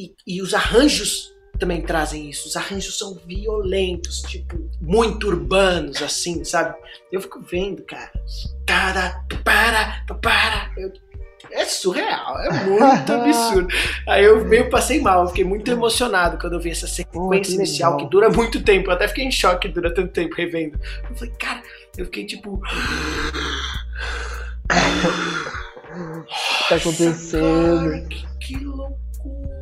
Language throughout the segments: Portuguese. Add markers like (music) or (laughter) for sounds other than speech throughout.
e, e os arranjos também trazem isso. Os arranjos são violentos, tipo, muito urbanos, assim, sabe? Eu fico vendo, cara. Para, para, para. Eu, é surreal, é muito (laughs) absurdo. Aí eu meio passei mal, fiquei muito emocionado quando eu vi essa sequência que inicial que dura muito tempo. Eu até fiquei em choque que dura tanto tempo revendo. Eu falei, cara, eu fiquei tipo. (gasps) tá acontecendo? Cara, que, que loucura.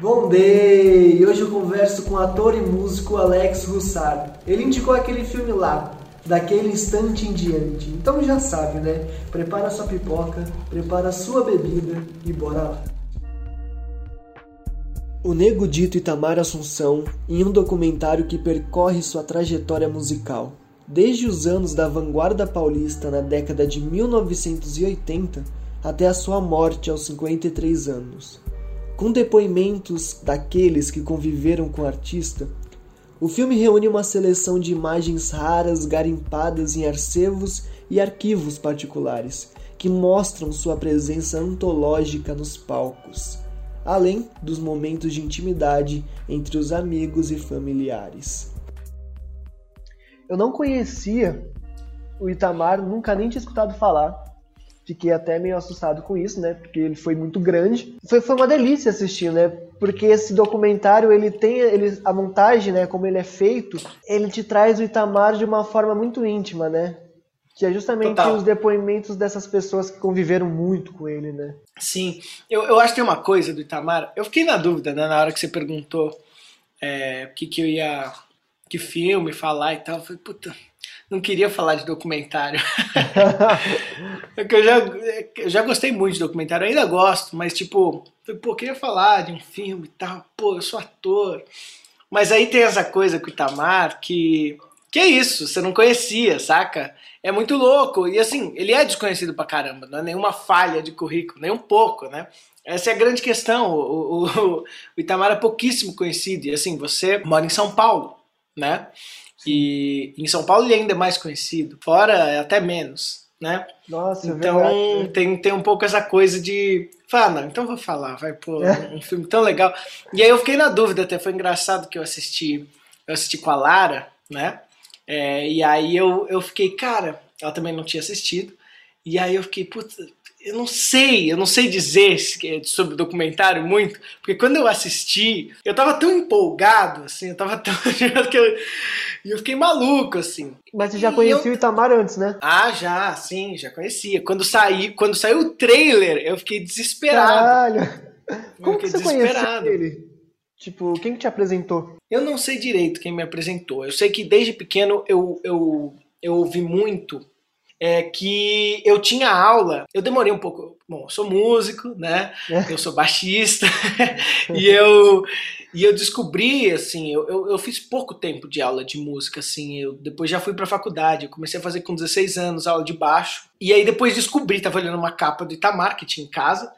Bom day! Hoje eu converso com o ator e músico Alex Russard. Ele indicou aquele filme lá, daquele instante em diante. Então já sabe, né? Prepara sua pipoca, prepara sua bebida e bora lá. O Nego Dito Itamar Assunção em um documentário que percorre sua trajetória musical. Desde os anos da vanguarda paulista na década de 1980 até a sua morte aos 53 anos. Com depoimentos daqueles que conviveram com o artista, o filme reúne uma seleção de imagens raras garimpadas em arquivos e arquivos particulares, que mostram sua presença antológica nos palcos, além dos momentos de intimidade entre os amigos e familiares. Eu não conhecia o Itamar, nunca nem tinha escutado falar, Fiquei até meio assustado com isso, né? Porque ele foi muito grande. Foi, foi uma delícia assistir, né? Porque esse documentário, ele tem ele, a montagem, né? Como ele é feito, ele te traz o Itamar de uma forma muito íntima, né? Que é justamente Total. os depoimentos dessas pessoas que conviveram muito com ele, né? Sim. Eu, eu acho que tem uma coisa do Itamar. Eu fiquei na dúvida, né? Na hora que você perguntou é, o que, que eu ia. Que filme falar e tal. Eu falei, puta não queria falar de documentário. (laughs) é que eu já, eu já gostei muito de documentário, ainda gosto, mas tipo, pô, queria falar de um filme e tal, pô, eu sou ator. Mas aí tem essa coisa com o Itamar que. Que é isso, você não conhecia, saca? É muito louco. E assim, ele é desconhecido pra caramba, não é nenhuma falha de currículo, nem um pouco, né? Essa é a grande questão. O, o, o Itamar é pouquíssimo conhecido. E assim, você mora em São Paulo, né? E em São Paulo ele ainda é mais conhecido, fora é até menos, né? Nossa, é então tem, tem um pouco essa coisa de. Fala, não, então vou falar, vai, pô, é. um filme tão legal. E aí eu fiquei na dúvida, até foi engraçado que eu assisti, eu assisti com a Lara, né? É, e aí eu, eu fiquei, cara, ela também não tinha assistido. E aí eu fiquei, puta, eu não sei, eu não sei dizer é sobre o documentário muito, porque quando eu assisti, eu tava tão empolgado, assim, eu tava (laughs) tão. que eu, eu fiquei maluco, assim. Mas você já conhecia eu... o Itamar antes, né? Ah, já, sim, já conhecia. Quando, saí, quando saiu o trailer, eu fiquei desesperado. Caralho! Como que você conheceu ele? Tipo, quem que te apresentou? Eu não sei direito quem me apresentou. Eu sei que desde pequeno eu, eu, eu ouvi muito é que eu tinha aula, eu demorei um pouco, bom, eu sou músico, né? É. Eu sou baixista (laughs) e eu e eu descobri assim, eu, eu, eu, fiz pouco tempo de aula de música assim, eu depois já fui para faculdade, eu comecei a fazer com 16 anos aula de baixo. E aí depois descobri, tava olhando uma capa do Itamar que tinha em casa,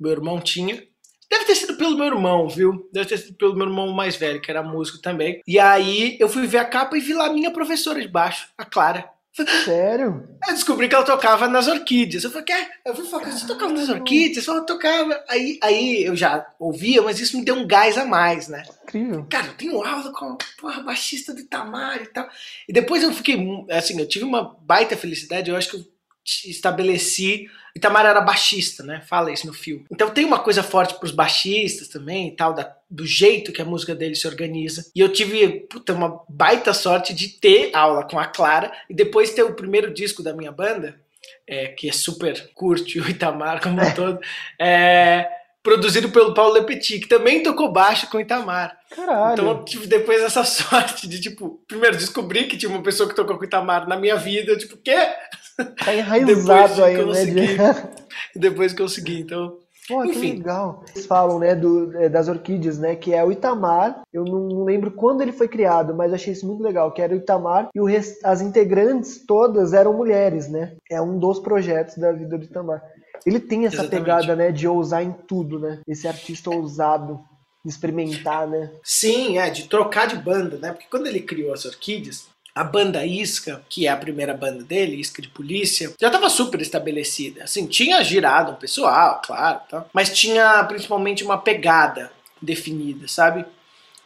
meu irmão tinha, Deve ter sido pelo meu irmão, viu? Deve ter sido pelo meu irmão mais velho, que era músico também. E aí eu fui ver a capa e vi lá a minha professora de baixo, a Clara. Sério? Eu descobri que ela tocava nas orquídeas. Eu falei, quê? Eu falei, você tocava nas orquídeas? Eu tocava. Aí, aí eu já ouvia, mas isso me deu um gás a mais, né? Incrível. Cara, eu tenho aula com a baixista do Itamar e tal. E depois eu fiquei, assim, eu tive uma baita felicidade. Eu acho que eu estabeleci Itamar era baixista, né? Fala isso no filme. Então tem uma coisa forte para os baixistas também e tal, da, do jeito que a música dele se organiza. E eu tive puta, uma baita sorte de ter aula com a Clara e depois ter o primeiro disco da minha banda, é, que é super curte o Itamar como um todo, é, produzido pelo Paulo Lepetit, que também tocou baixo com o Itamar. Caralho. Então eu tive depois essa (laughs) sorte de, tipo, primeiro descobrir que tinha uma pessoa que tocou com o Itamar na minha vida, eu, tipo, o quê? Tá enraizado aí, né? (laughs) depois que eu segui, então. Pô, que legal. Eles falam, né, do, é, das orquídeas, né, que é o Itamar. Eu não lembro quando ele foi criado, mas achei isso muito legal, que era o Itamar e o rest... as integrantes todas eram mulheres, né? É um dos projetos da vida do Itamar. Ele tem essa Exatamente. pegada, né, de ousar em tudo, né? Esse artista ousado, de experimentar, né? Sim, é, de trocar de banda, né? Porque quando ele criou as orquídeas, a banda Isca, que é a primeira banda dele, Isca de Polícia, já estava super estabelecida. Assim, tinha girado um pessoal, claro, tá? mas tinha principalmente uma pegada definida, sabe?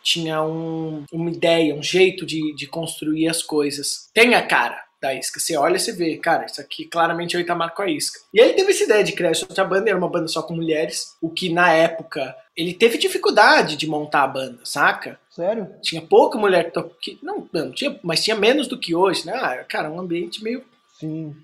Tinha um, uma ideia, um jeito de, de construir as coisas. Tem a cara da Isca. Você olha e você vê, cara, isso aqui claramente é o Itamar com a Isca. E ele teve essa ideia de criar essa outra banda, era uma banda só com mulheres, o que na época ele teve dificuldade de montar a banda, saca? Sério? Tinha pouca mulher que não, não tinha, mas tinha menos do que hoje, né? Ah, cara, um ambiente meio Sim.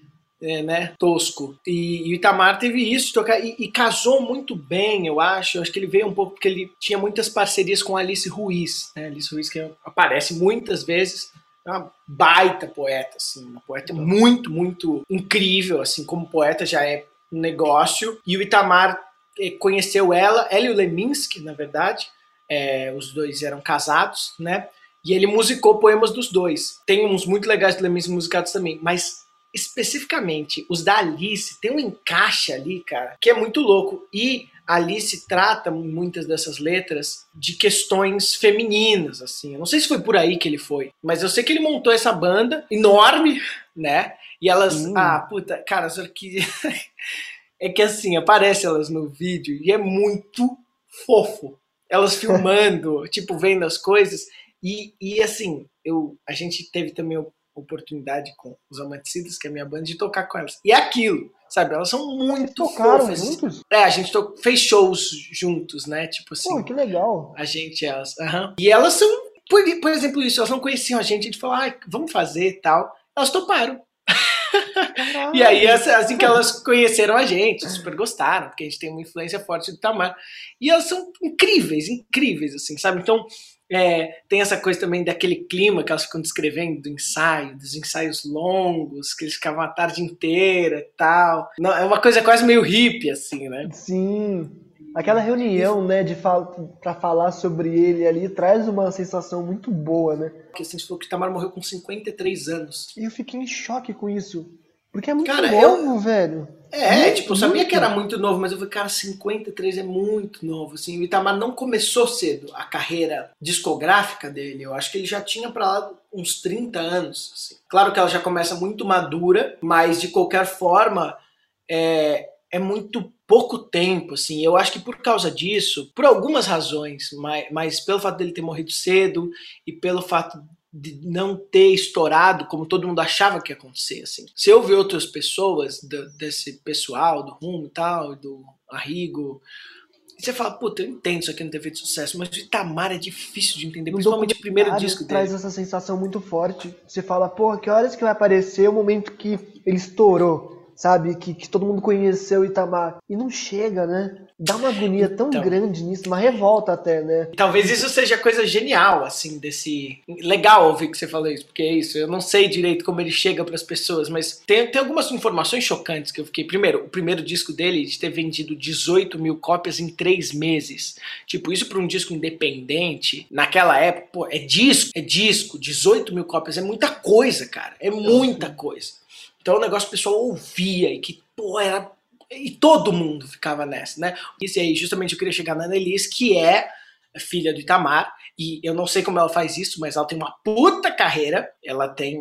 é, né, tosco. E, e, o Itamar teve isso tocar e, e, casou muito bem, eu acho. Eu acho que ele veio um pouco porque ele tinha muitas parcerias com Alice Ruiz, né? Alice Ruiz que aparece muitas vezes uma baita poeta, assim, uma poeta muito, muito incrível, assim, como poeta já é um negócio. E o Itamar eh, conheceu ela, ela e o Leminski, na verdade, é, os dois eram casados, né? E ele musicou poemas dos dois. Tem uns muito legais do Leminski musicados também, mas especificamente os da Alice tem um encaixe ali, cara, que é muito louco. E Alice trata muitas dessas letras de questões femininas, assim. Eu não sei se foi por aí que ele foi, mas eu sei que ele montou essa banda enorme, né? E elas, hum. ah, puta, cara, só que (laughs) é que assim, aparece elas no vídeo e é muito fofo. Elas filmando, (laughs) tipo, vendo as coisas. E, e assim, eu, a gente teve também oportunidade com os Amanticidas, que é a minha banda, de tocar com elas. E é aquilo Sabe, elas são muito tocaram fofas. juntos? É, a gente to... fez shows juntos, né? Tipo assim. Pô, que legal. A gente, elas. Uhum. E elas são, por, por exemplo, isso, elas não conheciam a gente, a gente falou, ah, vamos fazer e tal. Elas toparam. (laughs) e aí, assim que elas conheceram a gente, super gostaram, porque a gente tem uma influência forte do Tamar. E elas são incríveis, incríveis, assim, sabe? Então, é, tem essa coisa também daquele clima que elas ficam descrevendo do ensaio, dos ensaios longos, que eles ficavam a tarde inteira e tal. Não, é uma coisa quase meio hippie, assim, né? Sim. Aquela reunião, né, de fal para falar sobre ele ali traz uma sensação muito boa, né? Porque assim, falou que Tamar morreu com 53 anos. E eu fiquei em choque com isso. Porque é muito cara, novo, eu... velho. É, muito, tipo, eu sabia muito. que era muito novo, mas eu falei, cara, 53 é muito novo, assim. O Itamar não começou cedo a carreira discográfica dele. Eu acho que ele já tinha para lá uns 30 anos, assim. Claro que ela já começa muito madura, mas de qualquer forma, é, é muito pouco tempo, assim. Eu acho que por causa disso, por algumas razões, mas, mas pelo fato dele ter morrido cedo e pelo fato de não ter estourado como todo mundo achava que ia acontecer, assim. Se eu ver outras pessoas do, desse pessoal, do Rumo e tal, do Arrigo, você fala, puta, eu entendo isso aqui não ter feito sucesso, mas o Itamar é difícil de entender, principalmente o primeiro disco dele. traz essa sensação muito forte. Você fala, porra, que horas que vai aparecer o momento que ele estourou? Sabe? Que, que todo mundo conheceu Itamar. E não chega, né? Dá uma agonia tão então, grande nisso, uma revolta até, né? Talvez isso seja coisa genial, assim, desse. Legal ouvir que você falou isso, porque é isso. Eu não sei direito como ele chega para as pessoas, mas tem, tem algumas informações chocantes que eu fiquei. Primeiro, o primeiro disco dele de ter vendido 18 mil cópias em três meses. Tipo, isso para um disco independente, naquela época, pô, é disco, é disco, 18 mil cópias, é muita coisa, cara. É muita coisa. Então o negócio o pessoal ouvia e que, pô, era. E todo mundo ficava nessa, né? Isso aí, justamente eu queria chegar na Annelise, que é filha do Itamar, e eu não sei como ela faz isso, mas ela tem uma puta carreira. Ela tem.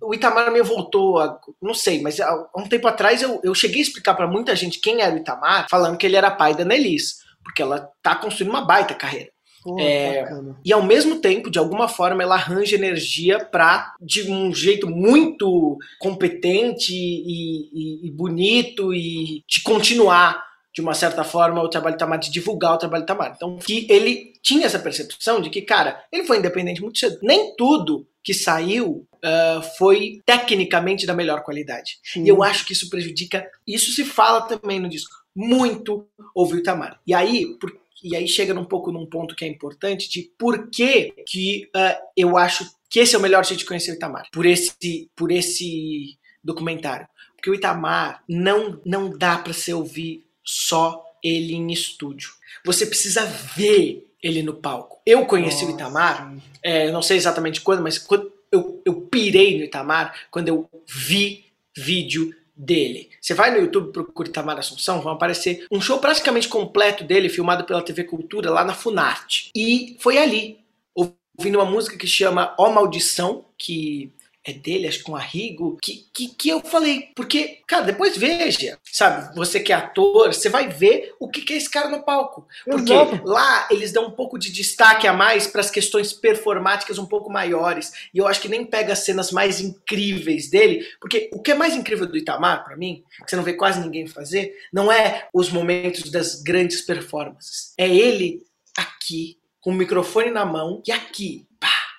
O Itamar me voltou, a... não sei, mas há um tempo atrás eu, eu cheguei a explicar para muita gente quem era o Itamar, falando que ele era pai da Annelise, porque ela tá construindo uma baita carreira. Pô, é, e ao mesmo tempo, de alguma forma, ela arranja energia para, de um jeito muito competente e, e, e, bonito e de continuar, de uma certa forma, o trabalho Tamar, de divulgar o trabalho Tamar. Então, que ele tinha essa percepção de que, cara, ele foi independente muito cedo. Nem tudo que saiu uh, foi tecnicamente da melhor qualidade. Sim. E eu acho que isso prejudica. Isso se fala também no disco. Muito ouvir o Tamar. E aí, por, e aí chega um pouco num ponto que é importante de por que, que uh, eu acho que esse é o melhor jeito de conhecer o Itamar. Por esse, por esse documentário. Porque o Itamar não, não dá para você ouvir só ele em estúdio. Você precisa ver ele no palco. Eu conheci Nossa. o Itamar, é, não sei exatamente quando, mas quando eu, eu pirei no Itamar quando eu vi vídeo dele. Você vai no YouTube procura Itamar Assunção, vão aparecer um show praticamente completo dele, filmado pela TV Cultura, lá na Funarte. E foi ali, ouvindo uma música que chama Ó Maldição, que é dele, acho que com Arrigo, que, que, que eu falei, porque, cara, depois veja, sabe, você que é ator, você vai ver o que, que é esse cara no palco. Porque Exato. lá eles dão um pouco de destaque a mais para as questões performáticas um pouco maiores. E eu acho que nem pega as cenas mais incríveis dele, porque o que é mais incrível do Itamar, para mim, que você não vê quase ninguém fazer, não é os momentos das grandes performances. É ele aqui, com o microfone na mão, e aqui,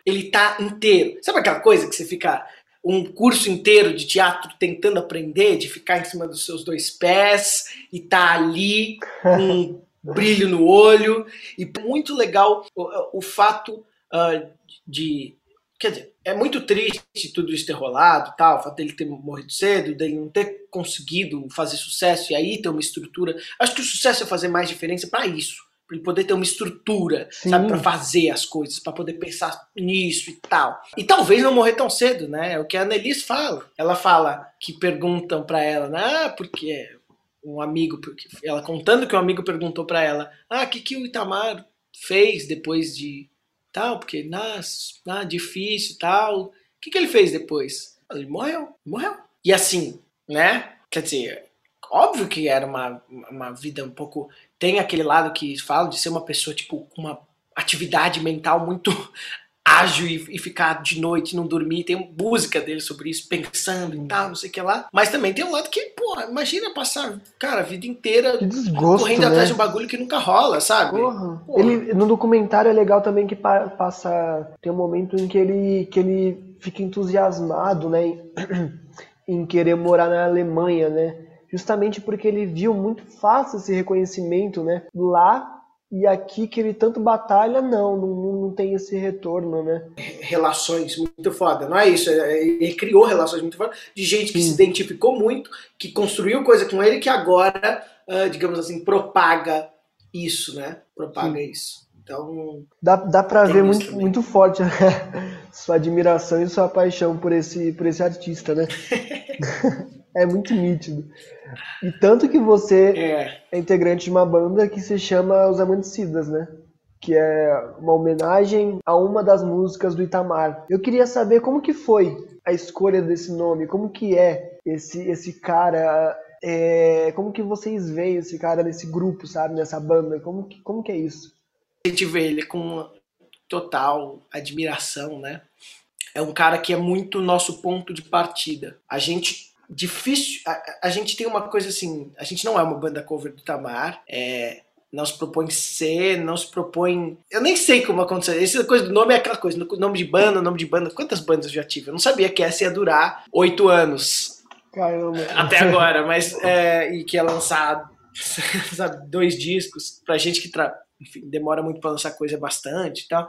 ele tá inteiro. Sabe aquela coisa que você fica um curso inteiro de teatro tentando aprender, de ficar em cima dos seus dois pés e tá ali com um (laughs) brilho no olho. E muito legal o, o fato uh, de. Quer dizer, é muito triste tudo isso ter rolado, tal, o fato dele ter morrido cedo, dele não ter conseguido fazer sucesso e aí ter uma estrutura. Acho que o sucesso é fazer mais diferença para isso ele poder ter uma estrutura, Sim. sabe, para fazer as coisas, para poder pensar nisso e tal. E talvez não morrer tão cedo, né? É o que a Annelise fala. Ela fala que perguntam para ela, né? Ah, porque um amigo, porque ela contando que um amigo perguntou para ela, ah, o que que o Itamar fez depois de tal, porque nas, ah, difícil, tal. O que que ele fez depois? Ele morreu, morreu. E assim, né? Quer dizer, óbvio que era uma, uma vida um pouco tem aquele lado que fala de ser uma pessoa, tipo, com uma atividade mental muito (laughs) ágil e, e, ficar de noite não dormir. Tem música dele sobre isso, pensando e tal, não sei o que lá. Mas também tem um lado que, pô, imagina passar, cara, a vida inteira desgosto, correndo né? atrás de um bagulho que nunca rola, sabe? Porra. Porra. Ele, no documentário é legal também que passa. Tem um momento em que ele, que ele fica entusiasmado, né? Em, (clears throat) em querer morar na Alemanha, né? Justamente porque ele viu muito fácil esse reconhecimento, né? Lá e aqui que ele tanto batalha, não, não, não tem esse retorno, né? Relações muito foda, não é isso? É, é, ele criou relações muito foda de gente que Sim. se identificou muito, que construiu coisa com ele, que agora, uh, digamos assim, propaga isso, né? Propaga Sim. isso. Então. Dá, dá pra ver muito, muito forte né? (laughs) sua admiração e sua paixão por esse, por esse artista, né? (laughs) (laughs) é muito nítido. E tanto que você é. é. integrante de uma banda que se chama Os Amanticidas, né? Que é uma homenagem a uma das músicas do Itamar. Eu queria saber como que foi a escolha desse nome, como que é esse, esse cara, é, como que vocês veem esse cara nesse grupo, sabe, nessa banda, como que, como que é isso? A gente vê ele com total admiração, né? É um cara que é muito nosso ponto de partida. A gente difícil. A, a, gente tem uma coisa assim. A gente não é uma banda cover do Tamar. É, não se propõe ser, não se propõe. Eu nem sei como aconteceu. Essa coisa do nome é aquela coisa. Nome de banda, nome de banda. Quantas bandas eu já tive? Eu não sabia que essa ia durar oito anos. Caramba. Até (laughs) agora, mas. É, e que ia lançar (laughs) sabe, dois discos. Pra gente que tra... Enfim, demora muito para lançar coisa bastante e tal.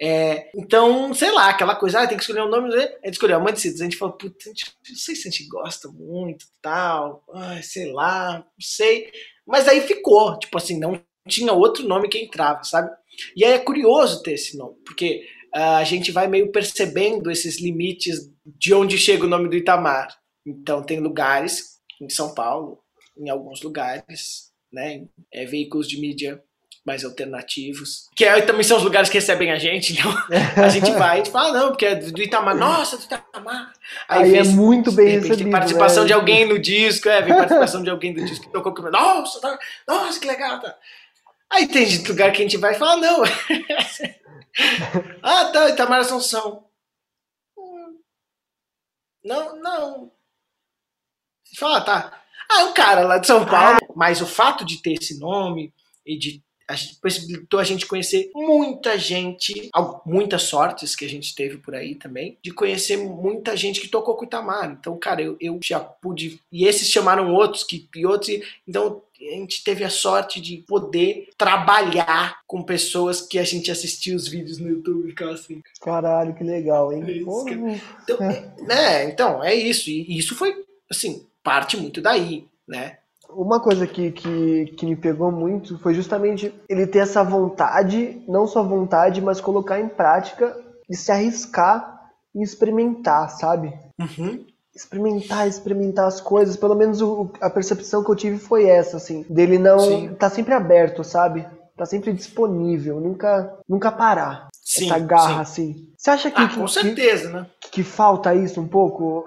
É, então, sei lá, aquela coisa, ah, tem que escolher um nome, né? a gente escolheu Amante Cidas, a gente falou, puta, não sei se a gente gosta muito tal, ah, sei lá, não sei. Mas aí ficou, tipo assim, não tinha outro nome que entrava, sabe? E aí é curioso ter esse nome, porque uh, a gente vai meio percebendo esses limites de onde chega o nome do Itamar. Então, tem lugares em São Paulo, em alguns lugares, né, é, veículos de mídia mais alternativos. Que é, também são os lugares que recebem a gente, então a gente (laughs) vai e fala, ah, não, porque é do Itamar, nossa, do Itamar. Aí, Aí é muito bem repente, recebido. Tem participação né? de alguém no disco, é, vem participação de alguém do disco que tocou comigo, nossa, tá, nossa, que legal, tá. Aí tem lugar que a gente vai e fala, não. (laughs) ah, tá, Itamar Assunção. Não, não. Fala, tá. Ah, é um cara lá de São Paulo, ah. mas o fato de ter esse nome e de possibilitou a gente conhecer muita gente, muitas sortes que a gente teve por aí também, de conhecer muita gente que tocou com o Itamar. Então, cara, eu, eu já pude. E esses chamaram outros, que, e outros. Então, a gente teve a sorte de poder trabalhar com pessoas que a gente assistia os vídeos no YouTube e assim. Caralho, que legal, hein? É então, (laughs) é, então, é isso. E isso foi, assim, parte muito daí, né? Uma coisa que, que, que me pegou muito foi justamente ele ter essa vontade, não só vontade, mas colocar em prática e se arriscar e experimentar, sabe? Uhum. Experimentar, experimentar as coisas. Pelo menos o, a percepção que eu tive foi essa, assim. Dele não. Sim. tá sempre aberto, sabe? Tá sempre disponível, nunca, nunca parar. sim, essa garra, sim. assim. Você acha que, ah, com que, certeza, né? que falta isso um pouco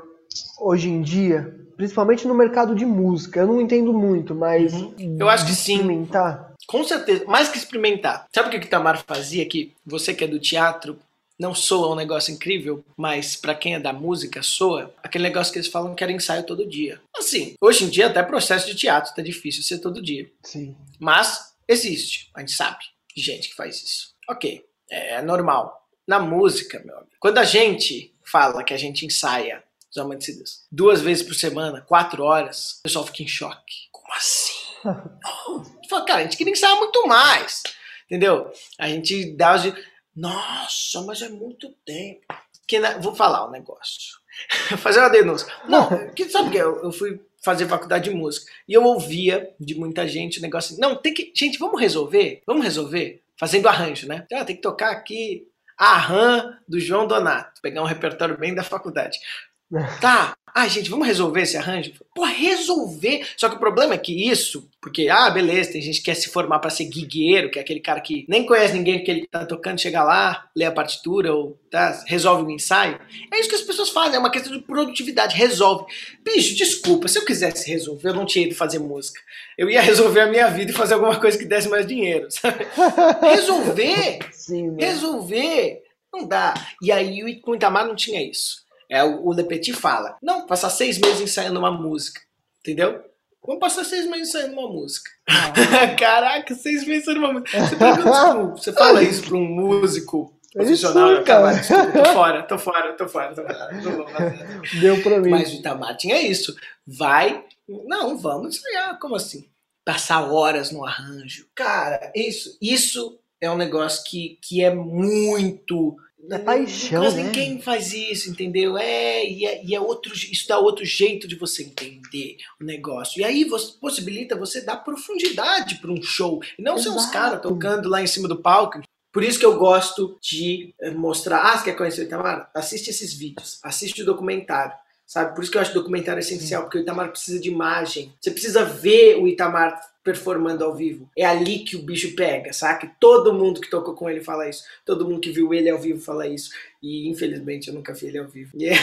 hoje em dia? Principalmente no mercado de música. Eu não entendo muito, mas. Uhum. Eu acho que sim. Experimentar. Com certeza. Mais que experimentar. Sabe o que o Tamar fazia? Que você que é do teatro não soa um negócio incrível, mas para quem é da música soa aquele negócio que eles falam que era ensaio todo dia. Assim, hoje em dia até processo de teatro tá difícil ser todo dia. Sim. Mas existe, a gente sabe de gente que faz isso. Ok, é normal. Na música, meu amigo, quando a gente fala que a gente ensaia os amantes duas vezes por semana, quatro horas, o pessoal fica em choque. Como assim? (laughs) Fala, cara, a gente queria ensaiar muito mais. Entendeu? A gente dá os. Nossa, mas é muito tempo. Que na... Vou falar um negócio. (laughs) fazer uma denúncia. Não, (laughs) que, sabe que eu, eu fui fazer faculdade de música e eu ouvia de muita gente o negócio assim, não, tem que. Gente, vamos resolver? Vamos resolver? Fazendo arranjo, né? Ah, tem que tocar aqui a RAM do João Donato. Pegar um repertório bem da faculdade. (laughs) Tá, ah, gente, vamos resolver esse arranjo? Pô, resolver. Só que o problema é que isso, porque, ah, beleza, tem gente que quer se formar para ser guigueiro, que é aquele cara que nem conhece ninguém que ele tá tocando, chega lá, lê a partitura ou tá, resolve um ensaio. É isso que as pessoas fazem, é uma questão de produtividade, resolve. Bicho, desculpa, se eu quisesse resolver, eu não tinha ido fazer música. Eu ia resolver a minha vida e fazer alguma coisa que desse mais dinheiro, sabe? (laughs) Resolver! Sim, né? resolver! Não dá. E aí o Itamar não tinha isso. É, o, Le Petit fala, não, passar seis meses ensaiando uma música, entendeu? Vamos passar seis meses ensaiando uma música. Ah. (laughs) Caraca, seis meses ensaiando uma música. Você, pergunta, você fala isso para um músico profissional, cara. Desculpa, tô fora, tô fora, tô fora, tô fora. Deu pra mim. Mas o Itamar tinha isso. Vai, não, vamos ensaiar, como assim? Passar horas no arranjo. Cara, isso, isso é um negócio que, que é muito é paixão, Mas né? ninguém faz isso, entendeu? É e, é, e é outro, isso dá outro jeito de você entender o negócio. E aí você possibilita você dar profundidade para um show. E não Exato. ser uns caras tocando lá em cima do palco. Por isso que eu gosto de eh, mostrar. Ah, você quer conhecer o Itamar? Assiste esses vídeos, assiste o documentário. Sabe? Por isso que eu acho o documentário essencial, porque o Itamar precisa de imagem. Você precisa ver o Itamar performando ao vivo. É ali que o bicho pega, sabe? Todo mundo que tocou com ele fala isso. Todo mundo que viu ele ao vivo fala isso. E infelizmente eu nunca vi ele ao vivo. (laughs) Yeah.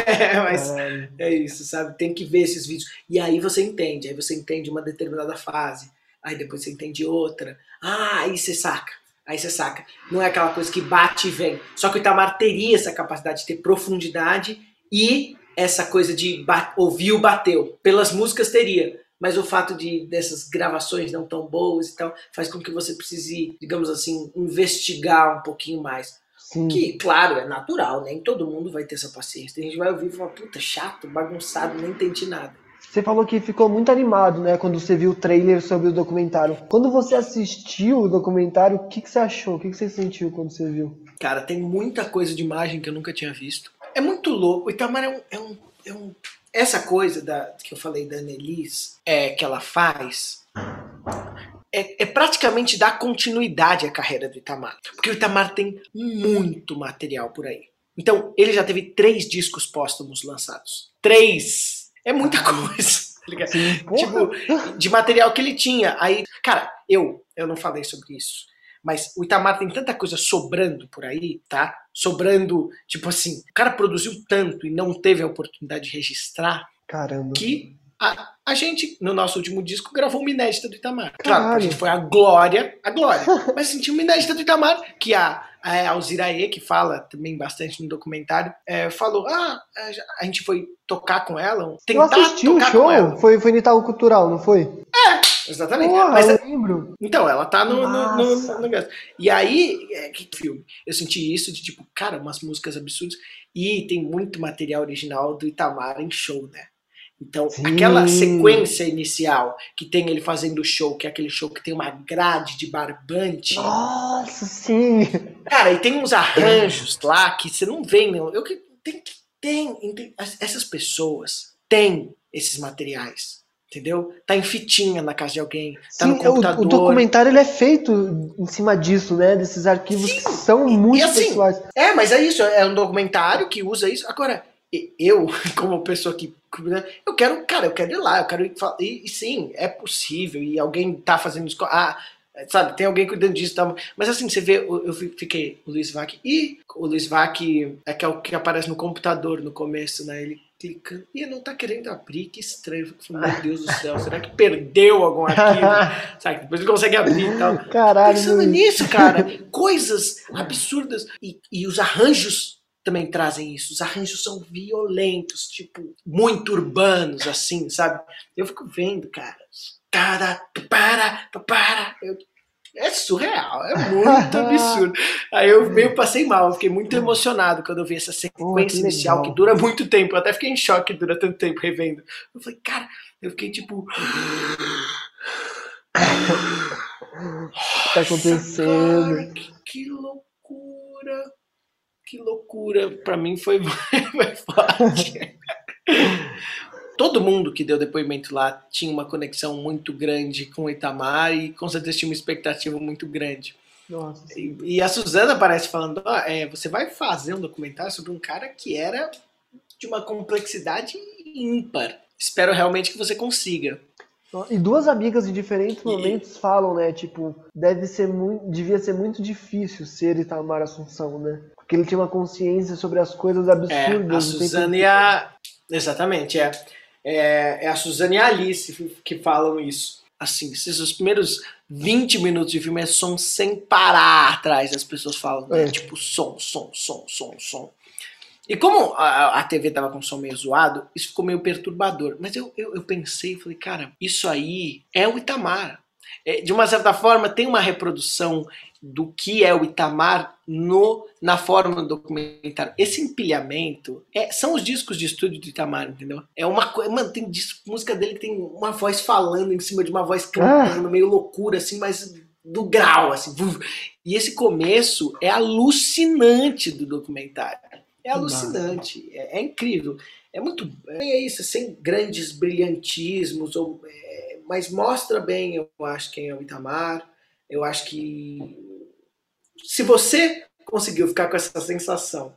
(laughs) Mas é isso, sabe? Tem que ver esses vídeos. E aí você entende. Aí você entende uma determinada fase. Aí depois você entende outra. Ah, aí você saca. Aí você saca. Não é aquela coisa que bate e vem. Só que o Itamar teria essa capacidade de ter profundidade e essa coisa de ouvir o bateu. Pelas músicas teria mas o fato de dessas gravações não tão boas e tal faz com que você precise, digamos assim, investigar um pouquinho mais. Sim. Que, claro, é natural, nem todo mundo vai ter essa paciência. Tem gente vai ouvir e falar, puta, chato, bagunçado, nem entendi nada. Você falou que ficou muito animado, né, quando você viu o trailer sobre o documentário. Quando você assistiu o documentário, o que, que você achou? O que, que você sentiu quando você viu? Cara, tem muita coisa de imagem que eu nunca tinha visto. É muito louco. O Itamar é um, é um, é um essa coisa da, que eu falei da Annelise, é, que ela faz, é, é, praticamente dar continuidade à carreira do Itamar. Porque o Itamar tem muito material por aí. Então, ele já teve três discos póstumos lançados. Três! É muita coisa. Tá Sim, tipo, de material que ele tinha. Aí, cara, eu, eu não falei sobre isso. Mas o Itamar tem tanta coisa sobrando por aí, tá? Sobrando, tipo assim, o cara produziu tanto e não teve a oportunidade de registrar. Caramba. Que a, a gente, no nosso último disco, gravou uma inédita do Itamar. Claro, a gente foi a glória, a glória. (laughs) Mas assim, tinha uma inédita do Itamar, que a, a Alziraê, que fala também bastante no documentário, é, falou: ah, a gente foi tocar com ela, tentar Eu assisti tocar o show, Foi, foi no Itaú Cultural, não foi? É, Exatamente. Porra, Mas, eu lembro. Então, ela tá no, no, no, no, E aí, é, que filme? Eu senti isso de tipo, cara, umas músicas absurdas. E tem muito material original do Itamar em show, né? Então, sim. aquela sequência inicial que tem ele fazendo o show, que é aquele show que tem uma grade de barbante. Nossa, sim! Cara, e tem uns arranjos lá que você não vê, meu. Eu que tem tem, tem, essas pessoas têm esses materiais entendeu? Tá em fitinha na casa de alguém, tá Sim, no computador. O, o documentário ele é feito em cima disso, né? Desses arquivos Sim. que são muito e, assim, pessoais. É, mas é isso, é um documentário que usa isso. Agora, eu, (laughs) como pessoa que. Né, eu quero, cara, eu quero ir lá, eu quero ir. E, e sim, é possível, e alguém tá fazendo isso. Ah, sabe, tem alguém cuidando disso e tal. Mas assim, você vê, eu fiquei, o Luiz Vac, e o Luiz Vac é que é o que aparece no computador no começo, né? Ele clicando, e não tá querendo abrir, que estranho. Falei, meu Deus do céu, será que perdeu algum arquivo? (laughs) sabe, depois ele consegue abrir e tal. (laughs) Caralho. Pensando nisso, cara, (laughs) coisas absurdas. E, e os arranjos também trazem isso. Os arranjos são violentos, tipo, muito urbanos, assim, sabe? Eu fico vendo, cara, cara, para, para. Eu, é surreal, é muito (laughs) absurdo. Aí eu meio passei mal, fiquei muito emocionado quando eu vi essa sequência que inicial que dura muito tempo. Eu até fiquei em choque que dura tanto tempo revendo. Eu falei, cara, eu fiquei tipo. Tá acontecendo? Cara, que, que loucura! Que loucura! Pra mim foi, (laughs) foi forte (laughs) todo mundo que deu depoimento lá tinha uma conexão muito grande com o Itamar e com certeza tinha uma expectativa muito grande. E, e, a Suzana aparece falando: oh, é, você vai fazer um documentário sobre um cara que era de uma complexidade ímpar. Espero realmente que você consiga. E duas amigas em diferentes momentos e... falam, né? Tipo, deve ser muito, devia ser muito difícil ser Itamar Assunção, né? Porque ele tinha uma consciência sobre as coisas absurdas. É, a Suzana e a. Exatamente, é é, é a Suzane e a Alice que falam isso. Assim, esses primeiros 20 minutos de filme é som sem parar atrás, as pessoas falam, né? é. tipo som, som, som, som, som. E como a, a TV tava com som meio zoado, isso ficou meio perturbador. Mas eu, eu, eu pensei e falei, cara, isso aí é o Itamar. É, de uma certa forma, tem uma reprodução do que é o Itamar no, na forma do documentário. Esse empilhamento é, são os discos de estúdio do Itamar, entendeu? É uma coisa. Mano, tem disco, música dele que tem uma voz falando em cima de uma voz cantando, ah. meio loucura, assim, mas do grau, assim. E esse começo é alucinante do documentário. É alucinante, é, é, incrível. É muito. É isso, sem grandes brilhantismos, ou, é, mas mostra bem, eu acho, quem é o Itamar. Eu acho que se você conseguiu ficar com essa sensação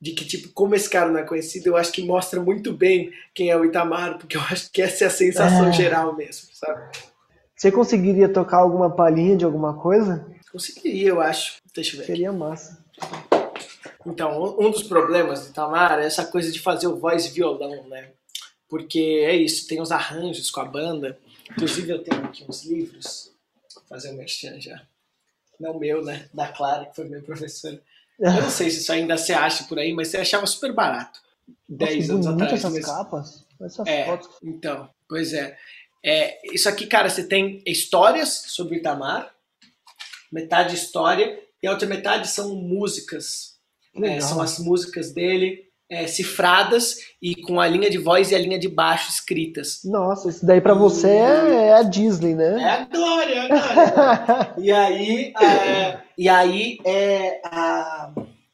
de que, tipo, como esse cara não é conhecido, eu acho que mostra muito bem quem é o Itamar, porque eu acho que essa é a sensação é. geral mesmo, sabe? Você conseguiria tocar alguma palhinha de alguma coisa? Conseguiria, eu acho. Deixa eu ver. Seria massa. Então, um dos problemas do Itamar é essa coisa de fazer o voz violão, né? Porque é isso, tem os arranjos com a banda. Inclusive, eu tenho aqui uns livros. Vou fazer o um merchan já não meu, né? Da Clara, que foi minha professora. Eu não sei se isso ainda se acha por aí, mas você achava super barato. 10 anos atrás. essas mas... capas, essas é, fotos. Então, pois é. é. Isso aqui, cara, você tem histórias sobre Itamar, metade história, e a outra metade são músicas. É, são as músicas dele é, cifradas e com a linha de voz e a linha de baixo escritas. Nossa, isso daí para você é, é, a Disney, né? É a glória, é a glória. (laughs) e aí, é, e aí é, a,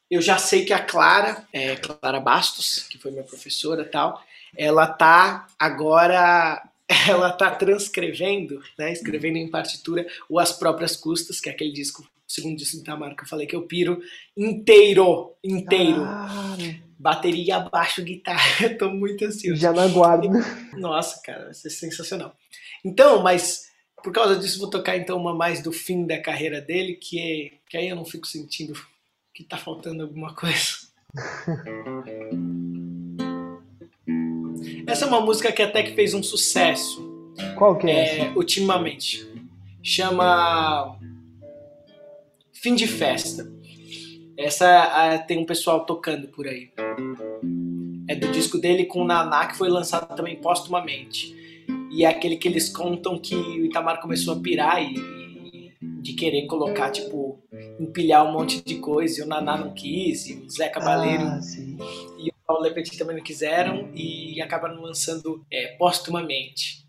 eu já sei que a Clara, é, Clara Bastos, que foi minha professora tal, ela tá agora (laughs) ela tá transcrevendo, né, escrevendo em partitura o As Próprias Custas, que é aquele disco, segundo disco do Tamar que eu falei que eu piro inteiro, inteiro. Ah bateria, baixo, guitarra. (laughs) Eu tô muito ansioso. Já na guarda. Nossa, cara, vai ser sensacional. Então, mas por causa disso vou tocar então uma mais do fim da carreira dele, que é que aí eu não fico sentindo que tá faltando alguma coisa. (laughs) Essa é uma música que até que fez um sucesso. Qual que é? é ultimamente. Chama Fim de Festa. Essa tem um pessoal tocando por aí. É do disco dele com o Naná, que foi lançado também póstumamente. E é aquele que eles contam que o Itamar começou a pirar e, e de querer colocar, tipo, empilhar um monte de coisa. E o Naná não quis, e o Zé Cabaleiro ah, e o Paulo Lepetit também não quiseram, e acabaram lançando é, póstumamente.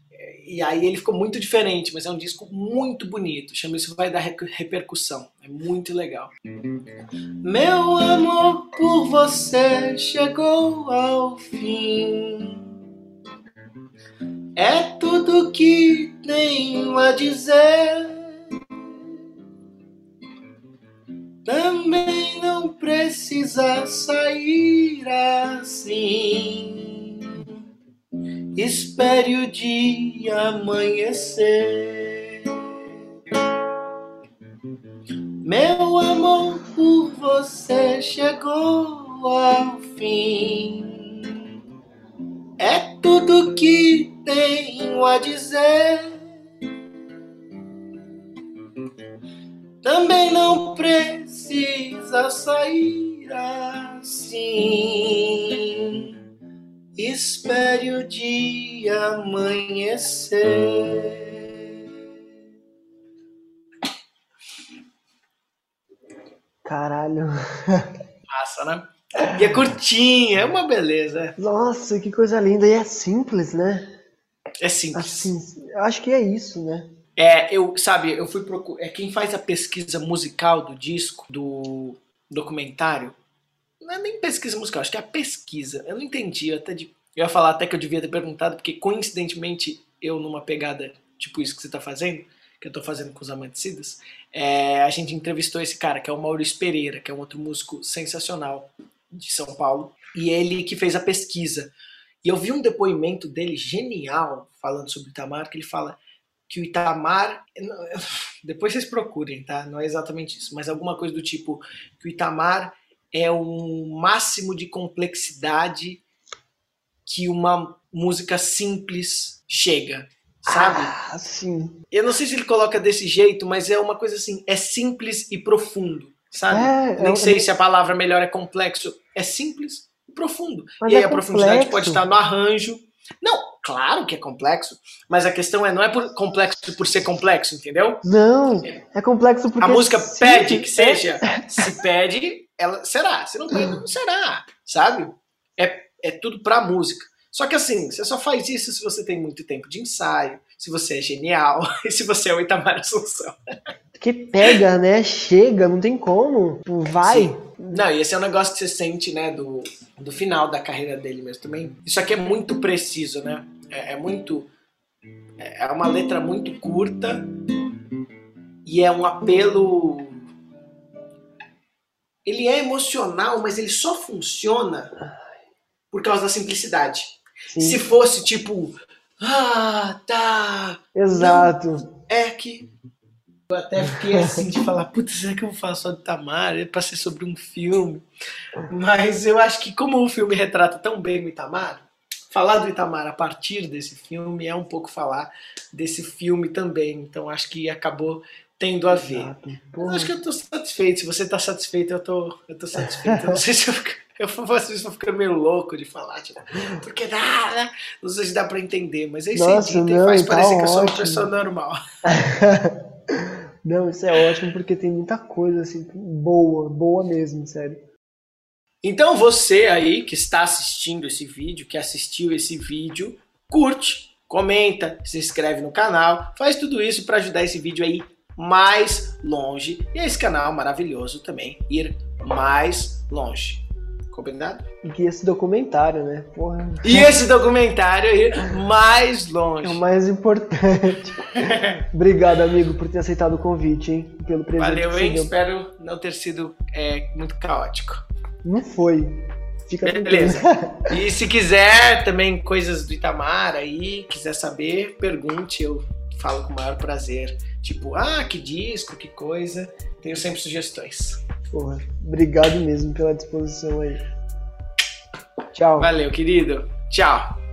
E aí ele ficou muito diferente, mas é um disco muito bonito. Chama isso Vai Dar Repercussão. É muito legal. Meu amor por você chegou ao fim. É tudo que tenho a dizer. Também não precisa sair assim. Espere o dia amanhecer. Meu amor por você chegou ao fim. É tudo que tenho a dizer. Também não precisa sair assim. Espere o dia amanhecer. Caralho. Massa, né? E é curtinha, é uma beleza. Nossa, que coisa linda. E é simples, né? É simples. Assim, eu acho que é isso, né? É, eu, sabe, eu fui procurar. É quem faz a pesquisa musical do disco, do documentário. Não é nem pesquisa musical, acho que é a pesquisa. Eu não entendi, eu até de, eu ia falar até que eu devia ter perguntado, porque coincidentemente eu, numa pegada tipo isso que você tá fazendo, que eu tô fazendo com os amanticidas, é, a gente entrevistou esse cara, que é o Maurício Pereira, que é um outro músico sensacional de São Paulo, e ele que fez a pesquisa. E eu vi um depoimento dele genial falando sobre o Itamar, que ele fala que o Itamar. (laughs) Depois vocês procurem, tá? Não é exatamente isso, mas alguma coisa do tipo que o Itamar é o máximo de complexidade que uma música simples chega sabe? Ah, sim. Eu não sei se ele coloca desse jeito, mas é uma coisa assim, é simples e profundo, sabe? É, Nem é, sei é... se a palavra melhor é complexo. É simples e profundo. Mas e aí é a profundidade pode estar no arranjo. Não, claro que é complexo, mas a questão é não é por complexo por ser complexo, entendeu? Não, é complexo porque a música pede que seja. Se pede, ela será. Se não pede, não será, sabe? É, é tudo pra música. Só que assim, você só faz isso se você tem muito tempo de ensaio, se você é genial (laughs) e se você é o Itamar Assunção. Que pega, né? Chega, não tem como. Vai. Sim. Não, e esse é um negócio que você sente, né, do, do final da carreira dele mesmo também. Isso aqui é muito preciso, né? É, é muito. É uma letra muito curta e é um apelo. Ele é emocional, mas ele só funciona por causa da simplicidade. Sim. Se fosse tipo, ah, tá. Exato. Não, é que. Eu até fiquei assim de falar, putz, será que eu vou falar só de Itamar? É pra ser sobre um filme. Mas eu acho que, como o filme retrata tão bem o Itamar, falar do Itamar a partir desse filme é um pouco falar desse filme também. Então acho que acabou tendo a ver. Eu acho que eu tô satisfeito. Se você tá satisfeito, eu tô, eu tô satisfeito. Eu (laughs) não sei se eu eu às vezes vou ficando meio louco de falar, tipo, porque dá, né? Não sei se dá pra entender, mas aí Nossa, você não, faz tá parecer ótimo. que eu sou uma pessoa normal. (laughs) não, isso é ótimo porque tem muita coisa assim, boa, boa mesmo, sério. Então você aí que está assistindo esse vídeo, que assistiu esse vídeo, curte, comenta, se inscreve no canal, faz tudo isso para ajudar esse vídeo aí mais longe e esse canal maravilhoso também ir mais longe. Combinado? E esse documentário, né? Porra. E esse documentário aí, mais longe. É o mais importante. (laughs) Obrigado, amigo, por ter aceitado o convite, hein? Pelo presente. Valeu, hein? Espero não ter sido é, muito caótico. Não foi. Fica Beleza. (laughs) e se quiser também coisas do Itamar aí, quiser saber, pergunte, eu falo com o maior prazer. Tipo, ah, que disco, que coisa. Tenho sempre sugestões. Porra, obrigado mesmo pela disposição aí. Tchau. Valeu, querido. Tchau.